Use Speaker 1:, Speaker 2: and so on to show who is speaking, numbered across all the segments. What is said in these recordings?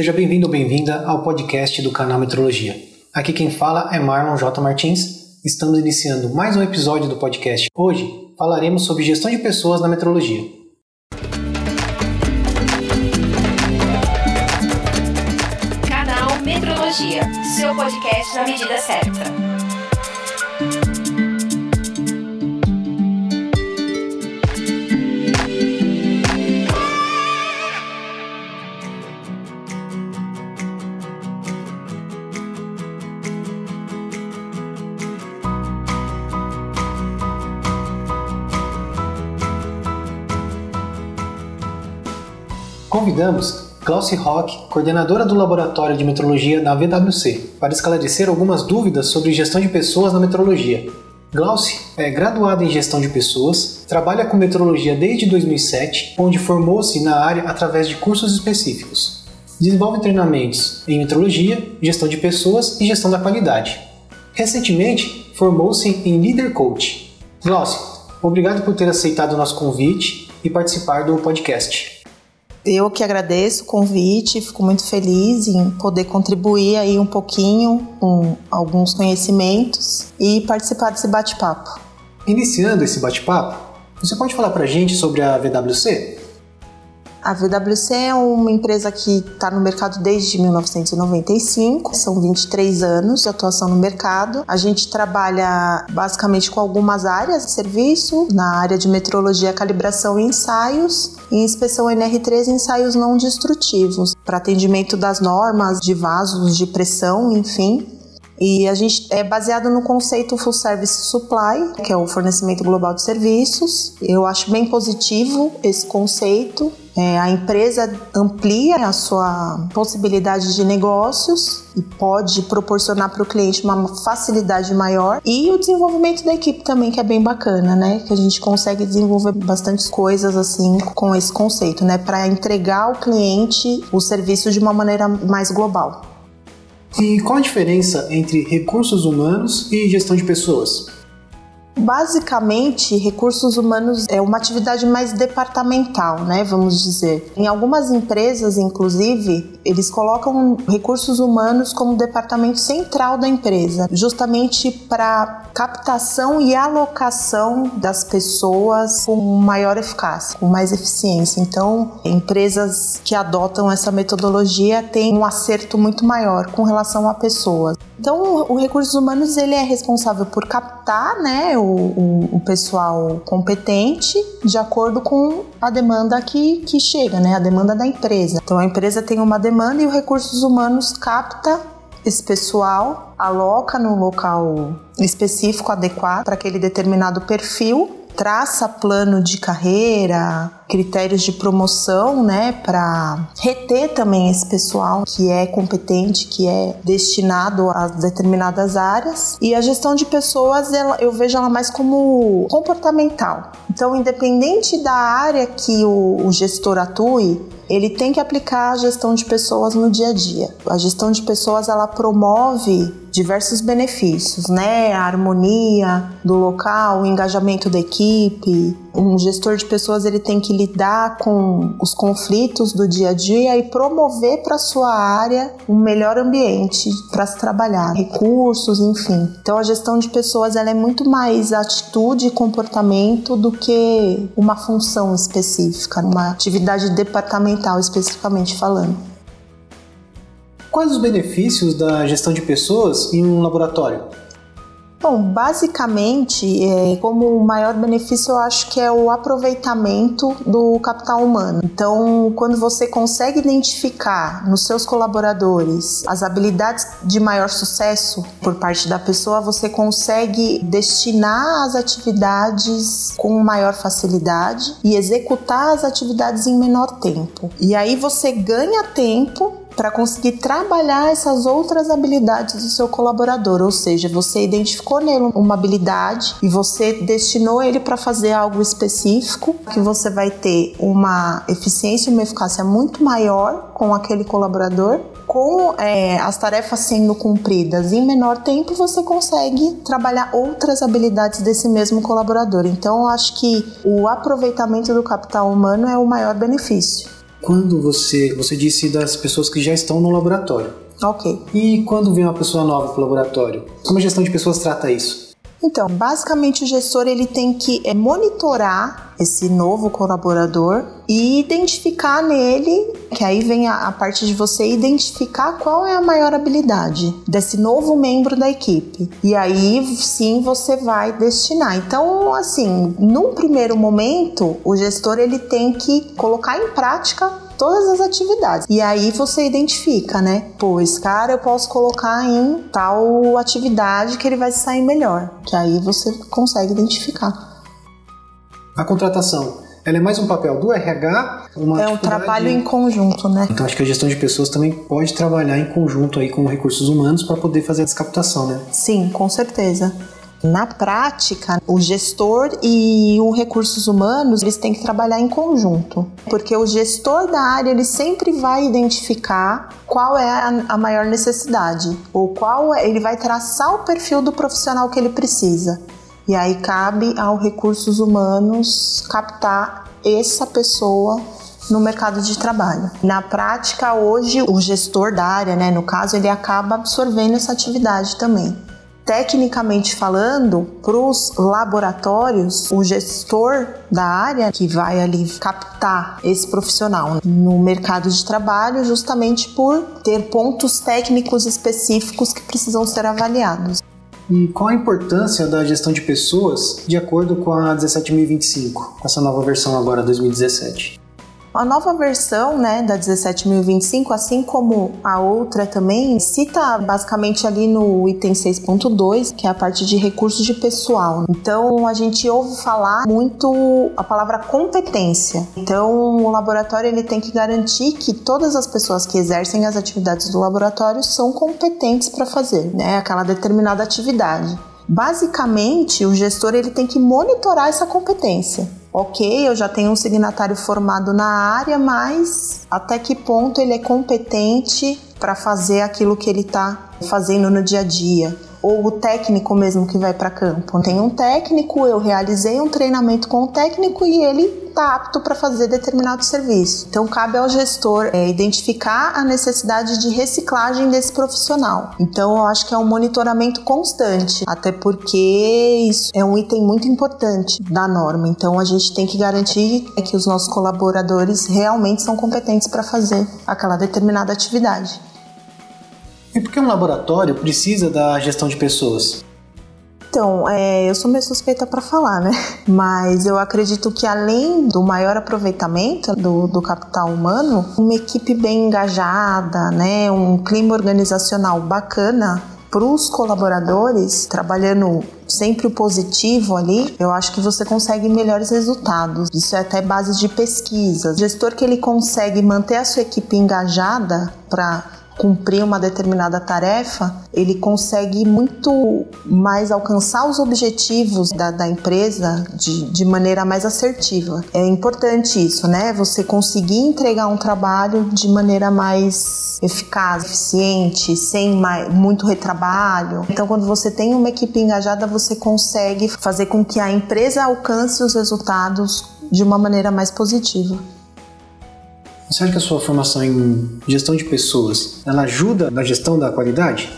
Speaker 1: Seja bem-vindo ou bem-vinda ao podcast do canal Metrologia. Aqui quem fala é Marlon J. Martins. Estamos iniciando mais um episódio do podcast. Hoje falaremos sobre gestão de pessoas na metrologia.
Speaker 2: Canal Metrologia, seu podcast na medida certa.
Speaker 1: Convidamos Glauci Rock, coordenadora do Laboratório de Metrologia da VWC, para esclarecer algumas dúvidas sobre gestão de pessoas na metrologia. Glauci é graduada em gestão de pessoas, trabalha com metrologia desde 2007, onde formou-se na área através de cursos específicos. Desenvolve treinamentos em metrologia, gestão de pessoas e gestão da qualidade. Recentemente, formou-se em Leader Coach. Glauci, obrigado por ter aceitado o nosso convite e participar do podcast.
Speaker 3: Eu que agradeço o convite, fico muito feliz em poder contribuir aí um pouquinho com alguns conhecimentos e participar desse bate-papo.
Speaker 1: Iniciando esse bate-papo, você pode falar para a gente sobre a VWC?
Speaker 3: A VWC é uma empresa que está no mercado desde 1995, são 23 anos de atuação no mercado. A gente trabalha basicamente com algumas áreas de serviço, na área de metrologia, calibração e ensaios, e inspeção NR3 ensaios não destrutivos, para atendimento das normas de vasos de pressão, enfim. E a gente é baseado no conceito Full Service Supply, que é o fornecimento global de serviços. Eu acho bem positivo esse conceito é, a empresa amplia a sua possibilidade de negócios e pode proporcionar para o cliente uma facilidade maior e o desenvolvimento da equipe também que é bem bacana, né? Que a gente consegue desenvolver bastante coisas assim com esse conceito, né? Para entregar ao cliente o serviço de uma maneira mais global.
Speaker 1: E qual a diferença entre recursos humanos e gestão de pessoas?
Speaker 3: Basicamente, recursos humanos é uma atividade mais departamental, né? Vamos dizer. Em algumas empresas, inclusive, eles colocam recursos humanos como departamento central da empresa, justamente para captação e alocação das pessoas com maior eficácia, com mais eficiência. Então, empresas que adotam essa metodologia têm um acerto muito maior com relação a pessoas. Então, o recursos humanos ele é responsável por captar, né, o, o, o, pessoal competente de acordo com a demanda que, que chega, né, a demanda da empresa. Então, a empresa tem uma demanda e o recursos humanos capta esse pessoal, aloca no local específico adequado para aquele determinado perfil traça plano de carreira, critérios de promoção, né, para reter também esse pessoal que é competente, que é destinado a determinadas áreas. E a gestão de pessoas, ela, eu vejo ela mais como comportamental. Então, independente da área que o, o gestor atue, ele tem que aplicar a gestão de pessoas no dia a dia. A gestão de pessoas ela promove diversos benefícios, né? A harmonia do local, o engajamento da equipe. Um gestor de pessoas ele tem que lidar com os conflitos do dia a dia e promover para sua área um melhor ambiente para se trabalhar, recursos, enfim. Então a gestão de pessoas ela é muito mais atitude e comportamento do que uma função específica, uma atividade departamental especificamente falando.
Speaker 1: Quais os benefícios da gestão de pessoas em um laboratório?
Speaker 3: Bom, basicamente, é, como o maior benefício eu acho que é o aproveitamento do capital humano. Então, quando você consegue identificar nos seus colaboradores as habilidades de maior sucesso por parte da pessoa, você consegue destinar as atividades com maior facilidade e executar as atividades em menor tempo. E aí você ganha tempo para conseguir trabalhar essas outras habilidades do seu colaborador, ou seja, você identificou nele uma habilidade e você destinou ele para fazer algo específico, que você vai ter uma eficiência e uma eficácia muito maior com aquele colaborador com é, as tarefas sendo cumpridas em menor tempo, você consegue trabalhar outras habilidades desse mesmo colaborador. Então, eu acho que o aproveitamento do capital humano é o maior benefício.
Speaker 1: Quando você, você disse das pessoas que já estão no laboratório.
Speaker 3: Ok.
Speaker 1: E quando vem uma pessoa nova para o laboratório? Como a gestão de pessoas trata isso?
Speaker 3: Então, basicamente o gestor ele tem que é, monitorar esse novo colaborador e identificar nele, que aí vem a, a, parte de você identificar qual é a maior habilidade desse novo membro da equipe. E aí sim você vai destinar. Então, assim, num primeiro momento, o gestor ele tem que colocar em prática todas as atividades. E aí você identifica, né? Pô, esse cara eu posso colocar em tal atividade que ele vai sair melhor. Que aí você consegue identificar.
Speaker 1: A contratação, ela é mais um papel do RH?
Speaker 3: Uma é um trabalho em conjunto, né?
Speaker 1: Então acho que a gestão de pessoas também pode trabalhar em conjunto aí com recursos humanos para poder fazer essa captação, né?
Speaker 3: Sim, com certeza. Na prática, o gestor e o recursos humanos, eles têm que trabalhar em conjunto, porque o gestor da área, ele sempre vai identificar qual é a, maior necessidade, ou qual é, ele vai traçar o perfil do profissional que ele precisa. E aí cabe ao recursos humanos captar essa pessoa no mercado de trabalho. Na prática, hoje, o gestor da área, né, no caso, ele acaba absorvendo essa atividade também. Tecnicamente falando, para os laboratórios, o gestor da área que vai ali captar esse profissional no mercado de trabalho, justamente por ter pontos técnicos específicos que precisam ser avaliados.
Speaker 1: E qual a importância da gestão de pessoas de acordo com a 17025, com essa nova versão agora 2017?
Speaker 3: A nova versão né, da 17.025, assim como a outra também, cita basicamente ali no item 6.2, que é a parte de recursos de pessoal. Então a gente ouve falar muito a palavra competência. Então o laboratório ele tem que garantir que todas as pessoas que exercem as atividades do laboratório são competentes para fazer né, aquela determinada atividade. Basicamente, o gestor ele tem que monitorar essa competência ok, eu já tenho um signatário formado na área, mas até que ponto ele é competente para fazer aquilo que ele está fazendo no dia a dia? Ou o técnico mesmo que vai para campo. Tem um técnico, eu realizei um treinamento com o técnico e ele está apto para fazer determinado serviço. Então, cabe ao gestor é, identificar a necessidade de reciclagem desse profissional. Então, eu acho que é um monitoramento constante, até porque isso é um item muito importante da norma. Então, a gente tem que garantir que os nossos colaboradores realmente são competentes para fazer aquela determinada atividade.
Speaker 1: E por que um laboratório precisa da gestão de pessoas?
Speaker 3: Então, é, eu sou meio suspeita para falar, né? Mas eu acredito que além do maior aproveitamento do, do capital humano, uma equipe bem engajada, né? Um clima organizacional bacana para os colaboradores, trabalhando sempre o positivo ali, eu acho que você consegue melhores resultados. Isso é até base de pesquisa. O gestor que ele consegue manter a sua equipe engajada para cumprir uma determinada tarefa, ele consegue muito mais alcançar os objetivos da, da empresa de, de maneira mais assertiva. É importante isso, né? Você conseguir entregar um trabalho de maneira mais eficaz, eficiente, sem mais, muito retrabalho. Então, quando você tem uma equipe engajada, você consegue fazer com que a empresa alcance os resultados de uma maneira mais positiva.
Speaker 1: Você acha que a sua formação em gestão de pessoas, ela ajuda na gestão da qualidade?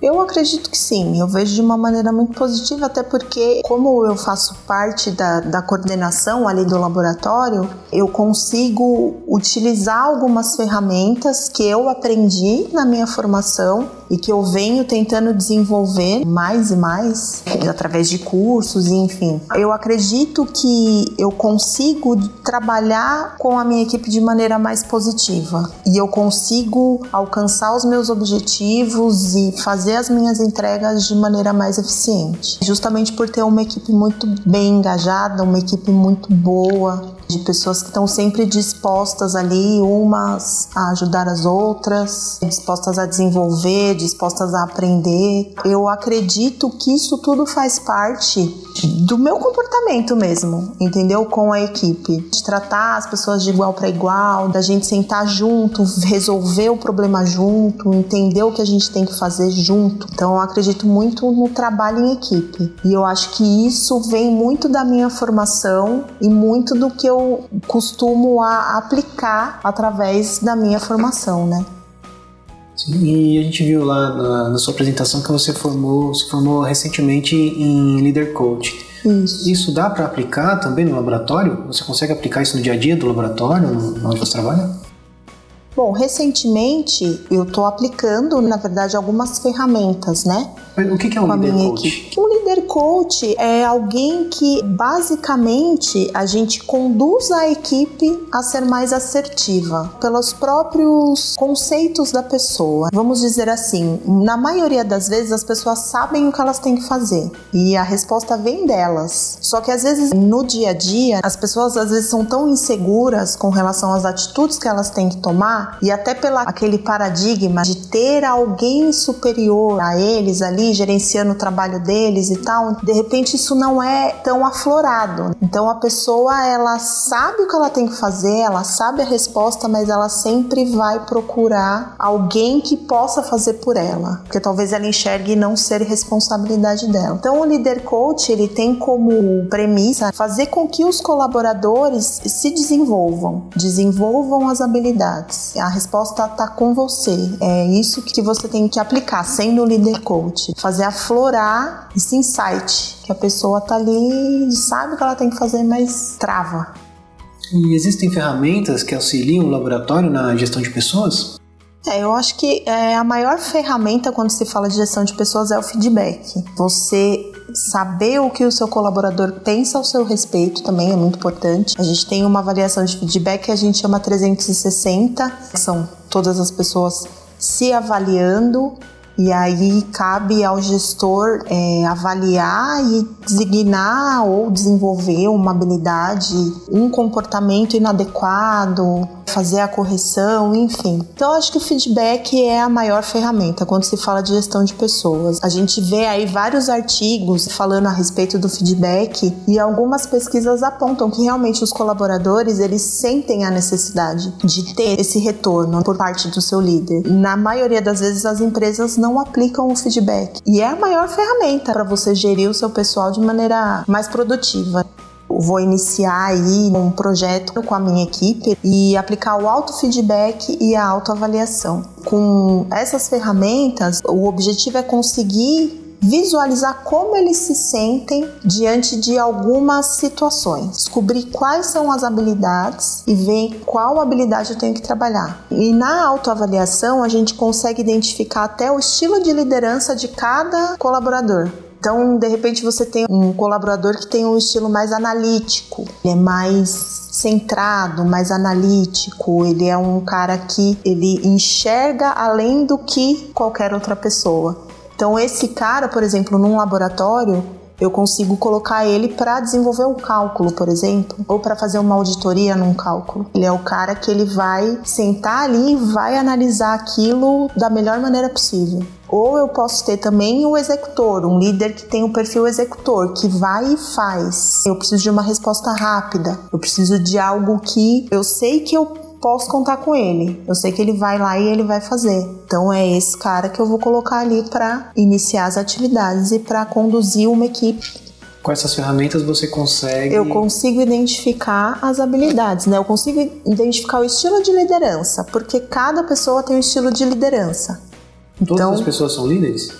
Speaker 3: Eu acredito que sim, eu vejo de uma maneira muito positiva, até porque, como eu faço parte da, da coordenação ali do laboratório, eu consigo utilizar algumas ferramentas que eu aprendi na minha formação e que eu venho tentando desenvolver mais e mais através de cursos, enfim. Eu acredito que eu consigo trabalhar com a minha equipe de maneira mais positiva e eu consigo alcançar os meus objetivos e fazer as minhas entregas de maneira mais eficiente. Justamente por ter uma equipe muito bem engajada, uma equipe muito boa, de pessoas que estão sempre dispostas ali, umas a ajudar as outras, dispostas a desenvolver, dispostas a aprender. Eu acredito que isso tudo faz parte do meu comportamento mesmo, entendeu? Com a equipe. De tratar as pessoas de igual para igual, da gente sentar junto, resolver o problema junto, entender o que a gente tem que fazer junto. Então eu acredito muito no trabalho em equipe. E eu acho que isso vem muito da minha formação e muito do que eu eu costumo a aplicar através da minha formação, né?
Speaker 1: Sim, e a gente viu lá na, na, sua apresentação que você formou, se formou recentemente em Leader Coach.
Speaker 3: Isso.
Speaker 1: Isso dá para aplicar também no laboratório? Você consegue aplicar isso no dia a dia do laboratório, onde você trabalha?
Speaker 3: Bom, recentemente eu estou aplicando, na verdade, algumas ferramentas, né?
Speaker 1: O que é um líder coach? Equipe.
Speaker 3: Um líder coach é alguém que basicamente a gente conduz a equipe a ser mais assertiva pelos próprios conceitos da pessoa. Vamos dizer assim, na maioria das vezes as pessoas sabem o que elas têm que fazer e a resposta vem delas. Só que às vezes no dia a dia as pessoas às vezes são tão inseguras com relação às atitudes que elas têm que tomar e até pela aquele paradigma de ter alguém superior a eles ali gerenciando o trabalho deles e tal, de repente isso não é tão aflorado. Então a pessoa ela sabe o que ela tem que fazer, ela sabe a resposta, mas ela sempre vai procurar alguém que possa fazer por ela, porque talvez ela enxergue não ser responsabilidade dela. Então o líder coach ele tem como premissa fazer com que os colaboradores se desenvolvam, desenvolvam as habilidades. A resposta está com você. É isso que você tem que aplicar, sendo líder coach. Fazer aflorar esse insight que a pessoa tá ali, sabe o que ela tem que fazer, mas trava.
Speaker 1: E existem ferramentas que auxiliam o laboratório na gestão de pessoas?
Speaker 3: É, eu acho que é, a maior ferramenta quando se fala de gestão de pessoas é o feedback. Você saber o que o seu colaborador pensa ao seu respeito também é muito importante. A gente tem uma avaliação de feedback que a gente chama 360, que são todas as pessoas se avaliando e aí cabe ao gestor é, avaliar e designar ou desenvolver uma habilidade, um comportamento inadequado, fazer a correção, enfim. Então acho que o feedback é a maior ferramenta quando se fala de gestão de pessoas. A gente vê aí vários artigos falando a respeito do feedback e algumas pesquisas apontam que realmente os colaboradores eles sentem a necessidade de ter esse retorno por parte do seu líder. Na maioria das vezes as empresas não aplicam o feedback e é a maior ferramenta para você gerir o seu pessoal de maneira mais produtiva. Vou iniciar aí um projeto com a minha equipe e aplicar o auto-feedback e a autoavaliação. Com essas ferramentas, o objetivo é conseguir visualizar como eles se sentem diante de algumas situações, descobrir quais são as habilidades e ver qual habilidade eu tenho que trabalhar. E na autoavaliação a gente consegue identificar até o estilo de liderança de cada colaborador. Então, de repente, você tem um colaborador que tem um estilo mais analítico, ele é mais centrado, mais analítico, ele é um cara que ele enxerga além do que qualquer outra pessoa. Então, esse cara, por exemplo, num laboratório, eu consigo colocar ele para desenvolver um cálculo, por exemplo, ou para fazer uma auditoria num cálculo. Ele é o cara que ele vai sentar ali e vai analisar aquilo da melhor maneira possível. Ou eu posso ter também o executor, um líder que tem o perfil executor, que vai e faz. Eu preciso de uma resposta rápida. Eu preciso de algo que eu sei que eu posso contar com ele. Eu sei que ele vai lá e ele vai fazer. Então é esse cara que eu vou colocar ali para iniciar as atividades e para conduzir uma equipe
Speaker 1: com essas ferramentas você consegue.
Speaker 3: Eu consigo identificar as habilidades, né? Eu consigo identificar o estilo de liderança, porque cada pessoa tem um estilo de liderança.
Speaker 1: Todas então, as pessoas são líderes?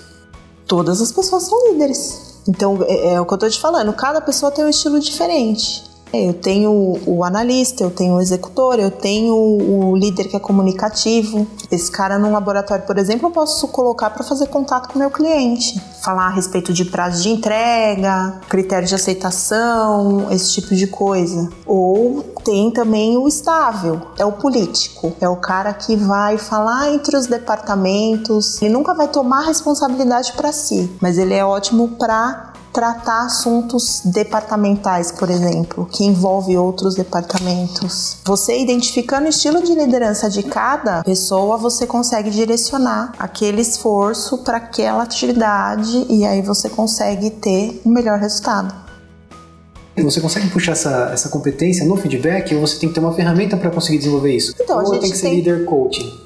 Speaker 3: Todas as pessoas são líderes. Então, é, é o que eu tô te falando, cada pessoa tem um estilo diferente. É, eu tenho o analista, eu tenho o executor, eu tenho o líder que é comunicativo. Esse cara num laboratório, por exemplo, eu posso colocar para fazer contato com o meu cliente, falar a respeito de prazo de entrega, critério de aceitação, esse tipo de coisa. Ou tem também o estável, é o político, é o cara que vai falar entre os departamentos. Ele nunca vai tomar responsabilidade para si, mas ele é ótimo para tratar assuntos departamentais, por exemplo, que envolve outros departamentos. Você identificando o estilo de liderança de cada pessoa, você consegue direcionar aquele esforço para aquela atividade e aí você consegue ter um melhor resultado.
Speaker 1: Você consegue puxar essa, essa competência no feedback ou você tem que ter uma ferramenta para conseguir desenvolver isso?
Speaker 3: Então,
Speaker 1: ou
Speaker 3: a gente
Speaker 1: tem que
Speaker 3: ser
Speaker 1: líder coaching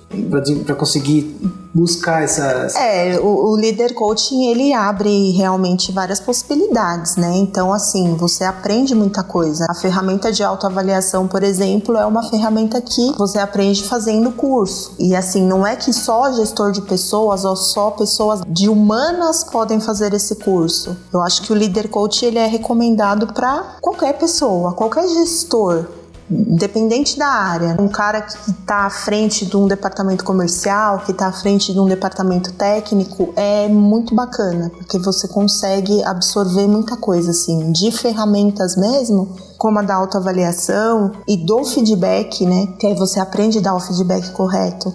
Speaker 1: para conseguir buscar essa.
Speaker 3: É, o, o líder coaching ele abre realmente várias possibilidades, né? Então, assim, você aprende muita coisa. A ferramenta de autoavaliação, por exemplo, é uma ferramenta que você aprende fazendo curso. E assim, não é que só gestor de pessoas ou só pessoas de humanas podem fazer esse curso. Eu acho que o líder coach ele é recomendado para qualquer pessoa, qualquer gestor independente da área, um cara que está à frente de um departamento comercial, que está à frente de um departamento técnico, é muito bacana, porque você consegue absorver muita coisa, assim, de ferramentas mesmo, como a da autoavaliação e do feedback, né? Que aí você aprende a dar o feedback correto.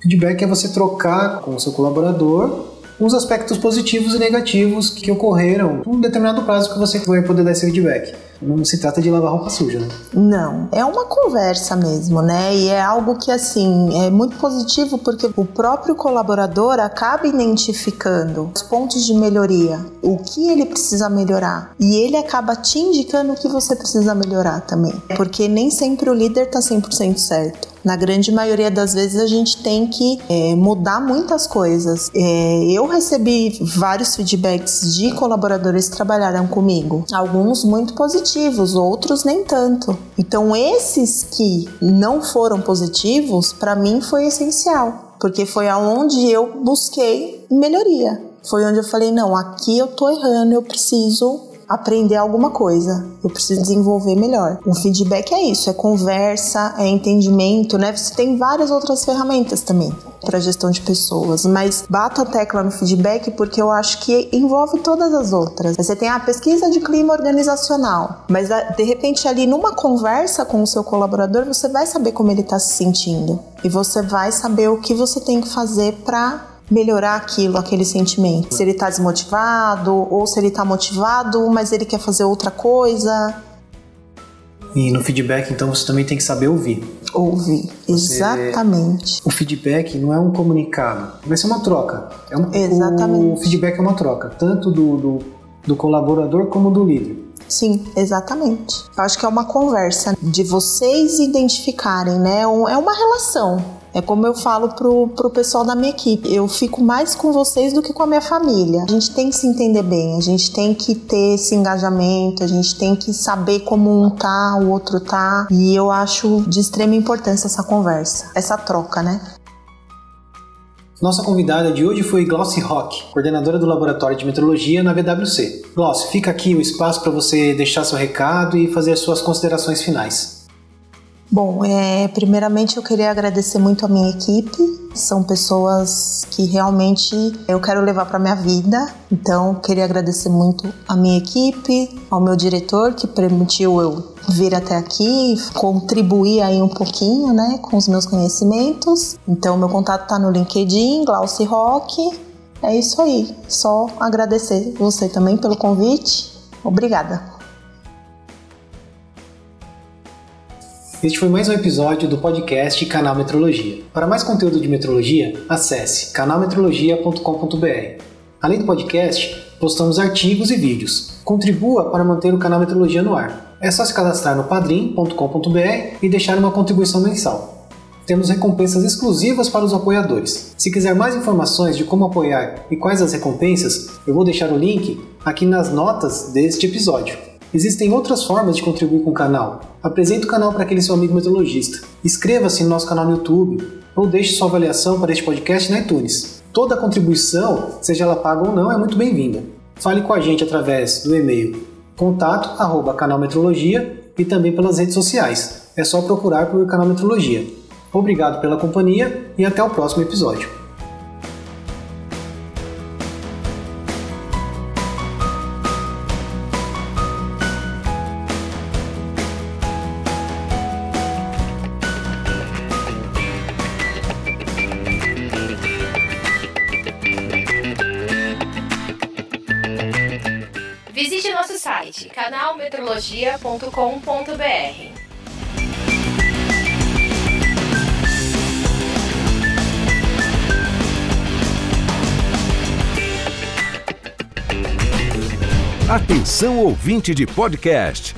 Speaker 1: Feedback é você trocar com o seu colaborador os aspectos positivos e negativos que ocorreram num determinado prazo que você vai poder dar esse feedback. Não se trata de lavar roupa suja, né?
Speaker 3: Não, é uma conversa mesmo, né? E é algo que, assim, é muito positivo porque o próprio colaborador acaba identificando os pontos de melhoria, o que ele precisa melhorar. E ele acaba te indicando o que você precisa melhorar também. Porque nem sempre o líder tá 100% certo. Na grande maioria das vezes a gente tem que é, mudar muitas coisas. É, eu recebi vários feedbacks de colaboradores que trabalharam comigo, alguns muito positivos, outros nem tanto. Então, esses que não foram positivos, para mim foi essencial, porque foi aonde eu busquei melhoria. Foi onde eu falei: não, aqui eu tô errando, eu preciso aprender alguma coisa. Eu preciso desenvolver melhor. O feedback é isso, é conversa, é entendimento, né? Você tem várias outras ferramentas também para gestão de pessoas, mas bato a tecla no feedback porque eu acho que envolve todas as outras. Você tem a pesquisa de clima organizacional, mas de repente ali numa conversa com o seu colaborador você vai saber como ele está se sentindo e você vai saber o que você tem que fazer para melhorar aquilo, aquele sentimento. Se ele tá desmotivado ou se ele tá motivado, mas ele quer fazer outra coisa.
Speaker 1: E no feedback, então, você também tem que saber ouvir.
Speaker 3: Ouvir, você... exatamente.
Speaker 1: O feedback não é um comunicado, vai ser uma troca. É um...
Speaker 3: Exatamente.
Speaker 1: O feedback é uma troca, tanto do, do, do colaborador como do líder.
Speaker 3: Sim, exatamente. Eu acho que é uma conversa de vocês identificarem, né? É uma relação é como eu falo pro, pro pessoal da minha equipe, eu fico mais com vocês do que com a minha família. A gente tem que se entender bem, a gente tem que ter esse engajamento, a gente tem que saber como um tá, o outro tá. E eu acho de extrema importância essa conversa, essa troca, né?
Speaker 1: Nossa convidada de hoje foi Glauci Rock, coordenadora do Laboratório de Metrologia na VWC. Glauci, fica aqui o espaço para você deixar seu recado e fazer as suas considerações finais.
Speaker 3: Bom, é, primeiramente eu queria agradecer muito a minha equipe. São pessoas que realmente eu quero levar para minha vida. Então, queria agradecer muito a minha equipe, ao meu diretor que permitiu eu vir até aqui, contribuir aí um pouquinho, né, com os meus conhecimentos. Então, meu contato está no LinkedIn, Glauci Rock. É isso aí. Só agradecer você também pelo convite. Obrigada.
Speaker 1: Este foi mais um episódio do podcast Canal Metrologia. Para mais conteúdo de metrologia, acesse canalmetrologia.com.br. Além do podcast, postamos artigos e vídeos. Contribua para manter o canal Metrologia no ar. É só se cadastrar no padrim.com.br e deixar uma contribuição mensal. Temos recompensas exclusivas para os apoiadores. Se quiser mais informações de como apoiar e quais as recompensas, eu vou deixar o link aqui nas notas deste episódio. Existem outras formas de contribuir com o canal. Apresente o canal para aquele seu amigo meteorologista. Inscreva-se no nosso canal no YouTube ou deixe sua avaliação para este podcast na iTunes. Toda contribuição, seja ela paga ou não, é muito bem-vinda. Fale com a gente através do e-mail contato@canalmetrologia e também pelas redes sociais. É só procurar por Canal Metrologia. Obrigado pela companhia e até o próximo episódio.
Speaker 2: canalmetrologia.com.br.
Speaker 4: Atenção ouvinte de podcast.